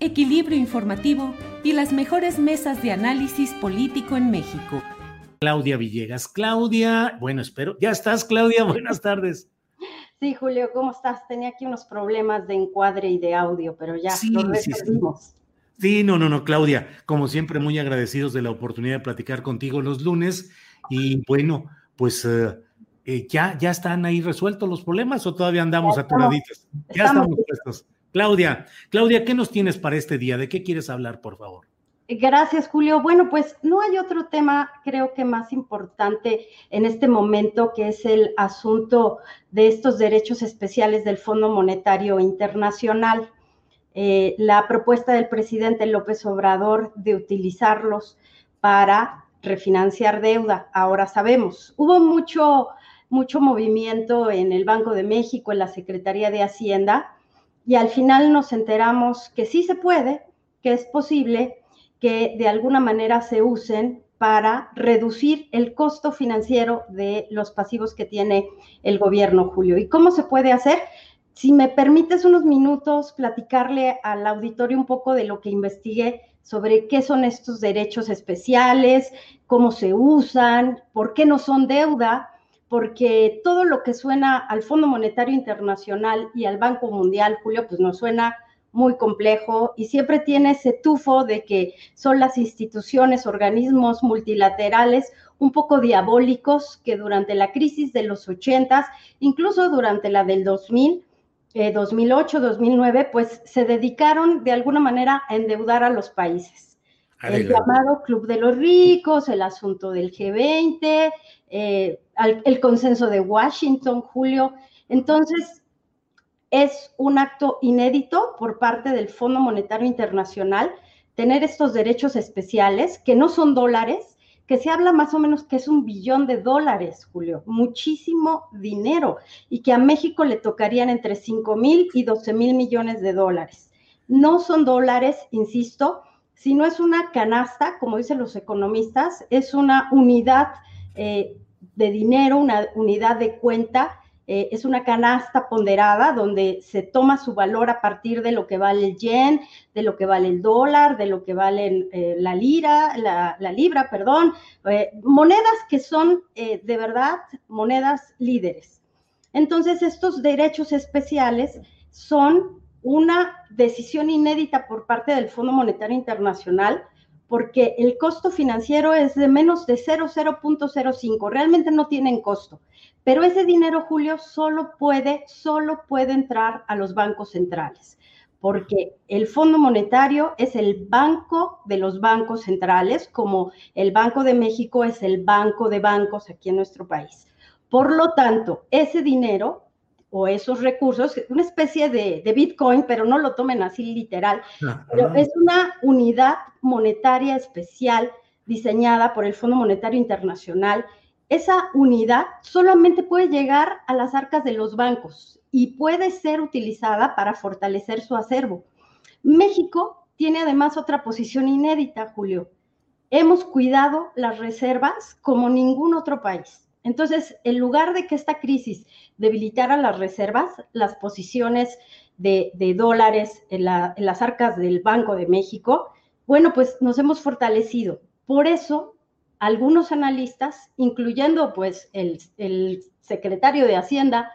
equilibrio informativo y las mejores mesas de análisis político en México. Claudia Villegas. Claudia, bueno, espero. Ya estás, Claudia. Buenas tardes. Sí, Julio, ¿cómo estás? Tenía aquí unos problemas de encuadre y de audio, pero ya Sí, lo sí, sí. resolvimos. Sí, no, no, no, Claudia. Como siempre, muy agradecidos de la oportunidad de platicar contigo los lunes. Y bueno, pues eh, eh, ya, ya están ahí resueltos los problemas o todavía andamos atoraditos. Ya estamos estamos puestos. Claudia, Claudia, ¿qué nos tienes para este día? ¿De qué quieres hablar, por favor? Gracias, Julio. Bueno, pues no hay otro tema, creo que más importante en este momento, que es el asunto de estos derechos especiales del Fondo Monetario Internacional. Eh, la propuesta del presidente López Obrador de utilizarlos para refinanciar deuda. Ahora sabemos, hubo mucho, mucho movimiento en el Banco de México, en la Secretaría de Hacienda, y al final nos enteramos que sí se puede, que es posible que de alguna manera se usen para reducir el costo financiero de los pasivos que tiene el gobierno, Julio. ¿Y cómo se puede hacer? Si me permites unos minutos platicarle al auditorio un poco de lo que investigué sobre qué son estos derechos especiales, cómo se usan, por qué no son deuda, porque todo lo que suena al Fondo Monetario Internacional y al Banco Mundial, Julio, pues nos suena muy complejo y siempre tiene ese tufo de que son las instituciones, organismos multilaterales un poco diabólicos que durante la crisis de los 80, incluso durante la del 2000, eh, 2008, 2009, pues se dedicaron de alguna manera a endeudar a los países. El llamado Club de los Ricos, el asunto del G20, eh, al- el consenso de Washington, Julio. Entonces, es un acto inédito por parte del Fondo Monetario Internacional tener estos derechos especiales, que no son dólares, que se habla más o menos que es un billón de dólares, Julio, muchísimo dinero, y que a México le tocarían entre 5 mil y 12 mil millones de dólares. No son dólares, insisto, sino es una canasta, como dicen los economistas, es una unidad eh, de dinero, una unidad de cuenta eh, es una canasta ponderada donde se toma su valor a partir de lo que vale el yen, de lo que vale el dólar, de lo que vale eh, la lira, la, libra, perdón, eh, monedas que son de verdad monedas líderes. Entonces, estos derechos especiales son una decisión inédita por parte del Fondo Monetario Internacional porque el costo financiero es de menos de 0,0.05, realmente no tienen costo. Pero ese dinero, Julio, solo puede, solo puede entrar a los bancos centrales, porque el Fondo Monetario es el banco de los bancos centrales, como el Banco de México es el banco de bancos aquí en nuestro país. Por lo tanto, ese dinero o esos recursos, una especie de, de Bitcoin, pero no lo tomen así literal, pero es una unidad monetaria especial diseñada por el Fondo Monetario Internacional esa unidad solamente puede llegar a las arcas de los bancos y puede ser utilizada para fortalecer su acervo. México tiene además otra posición inédita, Julio. Hemos cuidado las reservas como ningún otro país. Entonces, en lugar de que esta crisis debilitara las reservas, las posiciones de, dólares en, las arcas del Banco de México, bueno, pues nos hemos fortalecido. Por eso, algunos analistas, incluyendo pues el, el secretario de Hacienda,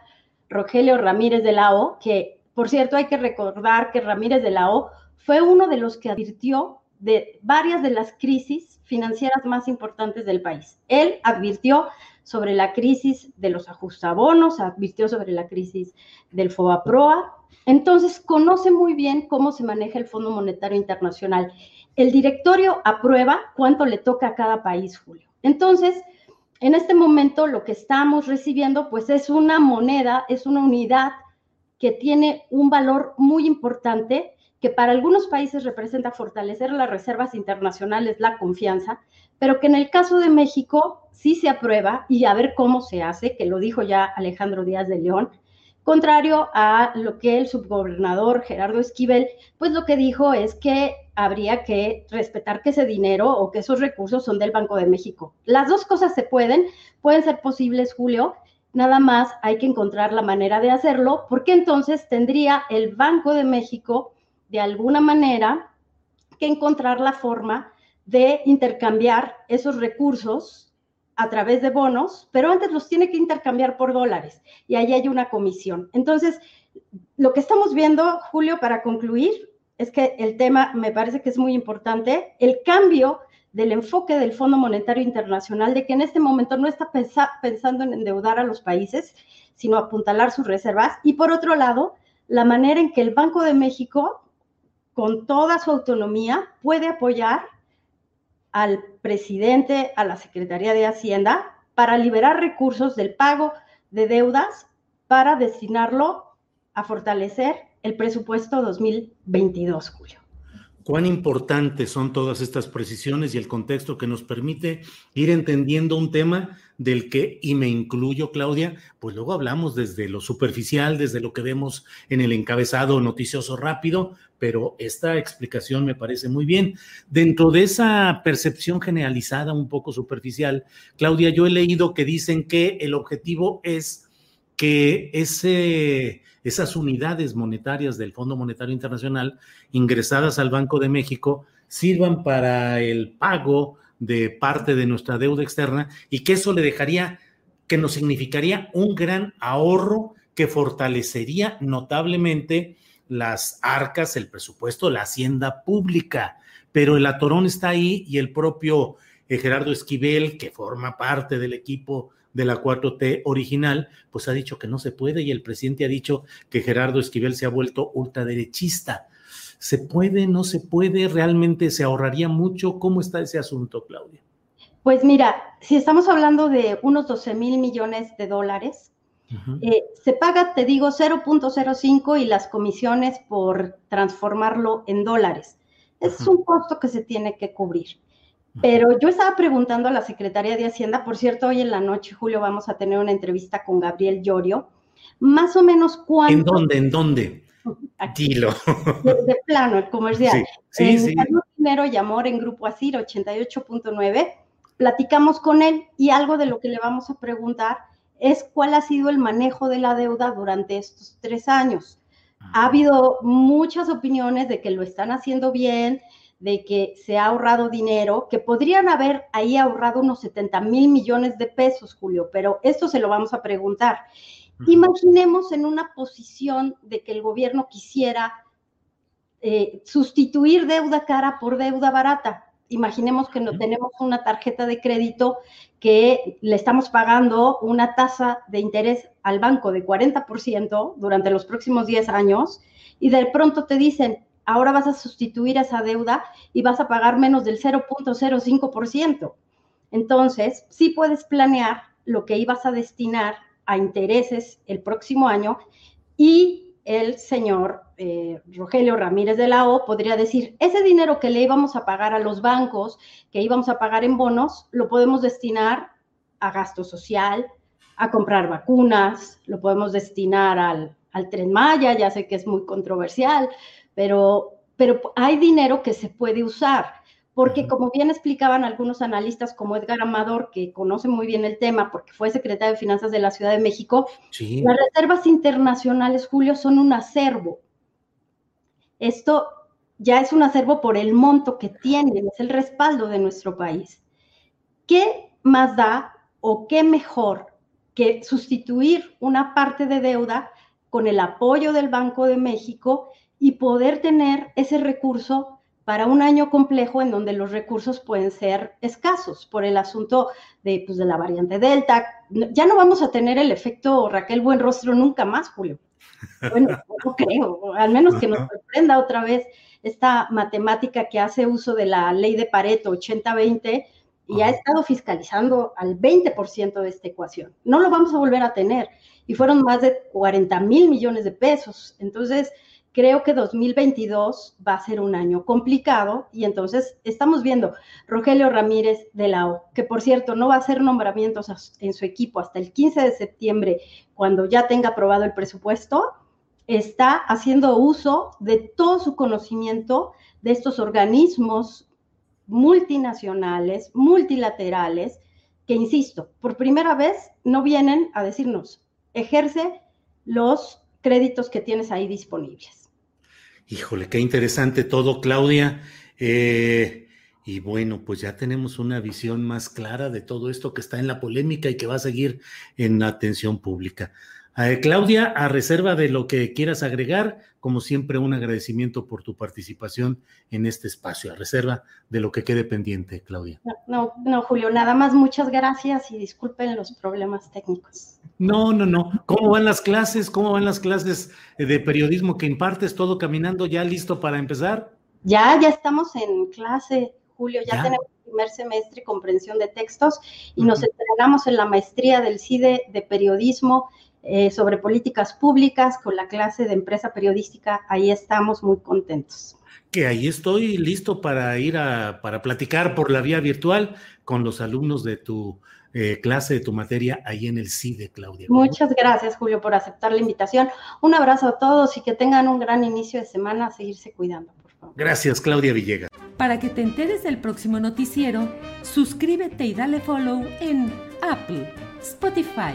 Rogelio Ramírez de la O, que por cierto hay que recordar que Ramírez de la O fue uno de los que advirtió de varias de las crisis financieras más importantes del país. Él advirtió sobre la crisis de los ajustabonos, advirtió sobre la crisis del FOBAPROA. Entonces, conoce muy bien cómo se maneja el Fondo Monetario Internacional. El directorio aprueba cuánto le toca a cada país, Julio. Entonces, en este momento lo que estamos recibiendo, pues es una moneda, es una unidad que tiene un valor muy importante que para algunos países representa fortalecer las reservas internacionales, la confianza, pero que en el caso de México sí se aprueba y a ver cómo se hace, que lo dijo ya Alejandro Díaz de León, contrario a lo que el subgobernador Gerardo Esquivel, pues lo que dijo es que habría que respetar que ese dinero o que esos recursos son del Banco de México. Las dos cosas se pueden, pueden ser posibles, Julio, nada más hay que encontrar la manera de hacerlo, porque entonces tendría el Banco de México de alguna manera que encontrar la forma de intercambiar esos recursos a través de bonos, pero antes los tiene que intercambiar por dólares y ahí hay una comisión. Entonces, lo que estamos viendo, Julio, para concluir, es que el tema me parece que es muy importante, el cambio del enfoque del Fondo Monetario Internacional, de que en este momento no está pensando en endeudar a los países, sino apuntalar sus reservas. Y por otro lado, la manera en que el Banco de México con toda su autonomía, puede apoyar al presidente, a la Secretaría de Hacienda, para liberar recursos del pago de deudas para destinarlo a fortalecer el presupuesto 2022, Julio cuán importantes son todas estas precisiones y el contexto que nos permite ir entendiendo un tema del que, y me incluyo, Claudia, pues luego hablamos desde lo superficial, desde lo que vemos en el encabezado noticioso rápido, pero esta explicación me parece muy bien. Dentro de esa percepción generalizada, un poco superficial, Claudia, yo he leído que dicen que el objetivo es que esas unidades monetarias del Fondo Monetario Internacional ingresadas al Banco de México sirvan para el pago de parte de nuestra deuda externa y que eso le dejaría, que nos significaría un gran ahorro que fortalecería notablemente las arcas, el presupuesto, la hacienda pública. Pero el atorón está ahí y el propio Gerardo Esquivel, que forma parte del equipo de la 4T original, pues ha dicho que no se puede y el presidente ha dicho que Gerardo Esquivel se ha vuelto ultraderechista. ¿Se puede, no se puede? ¿Realmente se ahorraría mucho? ¿Cómo está ese asunto, Claudia? Pues mira, si estamos hablando de unos 12 mil millones de dólares, eh, se paga, te digo, 0.05 y las comisiones por transformarlo en dólares. Es un costo que se tiene que cubrir. Pero yo estaba preguntando a la Secretaría de Hacienda, por cierto, hoy en la noche, Julio, vamos a tener una entrevista con Gabriel Llorio, más o menos cuánto... ¿En dónde? ¿En dónde? Dilo. De, plano, el comercial. Sí, sí, en Dinero y Amor en Grupo Asir 88.9, platicamos con él y algo de lo que le vamos a preguntar es cuál ha sido el manejo de la deuda durante estos tres años. Ha habido muchas opiniones de que lo están haciendo bien, de que se ha ahorrado dinero, que podrían haber ahí ahorrado unos 70 mil millones de pesos, Julio, pero esto se lo vamos a preguntar. Imaginemos en una posición de que el gobierno quisiera eh, sustituir deuda cara por deuda barata. Imaginemos que no tenemos una tarjeta de crédito que le estamos pagando una tasa de interés al banco de 40% durante los próximos 10 años y de pronto te dicen, ahora vas a sustituir esa deuda y vas a pagar menos del 0.05%. Entonces, sí puedes planear lo que ibas a destinar a intereses el próximo año y el señor eh, Rogelio Ramírez de la O podría decir, ese dinero que le íbamos a pagar a los bancos, que íbamos a pagar en bonos, lo podemos destinar a gasto social, a comprar vacunas, lo podemos destinar al, al tren Maya, ya sé que es muy controversial, pero, pero hay dinero que se puede usar, porque como bien explicaban algunos analistas como Edgar Amador, que conoce muy bien el tema porque fue secretario de Finanzas de la Ciudad de México, las reservas internacionales, Julio, son un acervo, Esto ya es un acervo por el monto que tienen, es el respaldo de nuestro país. ¿Qué más da o qué mejor que sustituir una parte de deuda con el apoyo del Banco de México y poder tener ese recurso para un año complejo en donde los recursos pueden ser escasos por el asunto de, pues, de la variante Delta. Ya no vamos a tener el efecto Raquel Buenrostro nunca más, Julio. Bueno, no creo, al menos que nos sorprenda otra vez esta matemática que hace uso de la ley de Pareto 80-20 y ha estado fiscalizando al 20% de esta ecuación. No lo vamos a volver a tener. Y fueron más de 40 mil millones de pesos. Entonces, creo que 2022 va a ser un año complicado y entonces estamos viendo Rogelio Ramírez de la O, que por cierto no va a hacer nombramientos en su equipo hasta el 15 de septiembre, cuando ya tenga aprobado el presupuesto, está haciendo uso de todo su conocimiento de estos organismos multinacionales, multilaterales, que, insisto, por primera vez no vienen a decirnos, ejerce los créditos que tienes ahí disponibles. Híjole, qué interesante todo, Claudia. Eh, y bueno, pues ya tenemos una visión más clara de todo esto que está en la polémica y que va a seguir en la atención pública. Eh, Claudia, a reserva de lo que quieras agregar, como siempre, un agradecimiento por tu participación en este espacio, a reserva de lo que quede pendiente, Claudia. No, no, Julio, nada más muchas gracias y disculpen los problemas técnicos. No, no, no. ¿Cómo van las clases? ¿Cómo van las clases de periodismo que impartes? ¿Todo caminando ya listo para empezar? Ya, ya estamos en clase, Julio, ya, tenemos primer semestre comprensión de textos y nos entrenamos en la maestría del CIDE de periodismo eh, sobre políticas públicas con la clase de empresa periodística. Ahí estamos muy contentos. Que ahí estoy listo para ir a para platicar por la vía virtual con los alumnos de tu eh, clase, de tu materia, ahí en el CIDE, Claudia. Muchas gracias, Julio, por aceptar la invitación. Un abrazo a todos y que tengan un gran inicio de semana. A seguirse cuidando, por favor. Gracias, Claudia Villegas. Para que te enteres del próximo noticiero, suscríbete y dale follow en Apple, Spotify,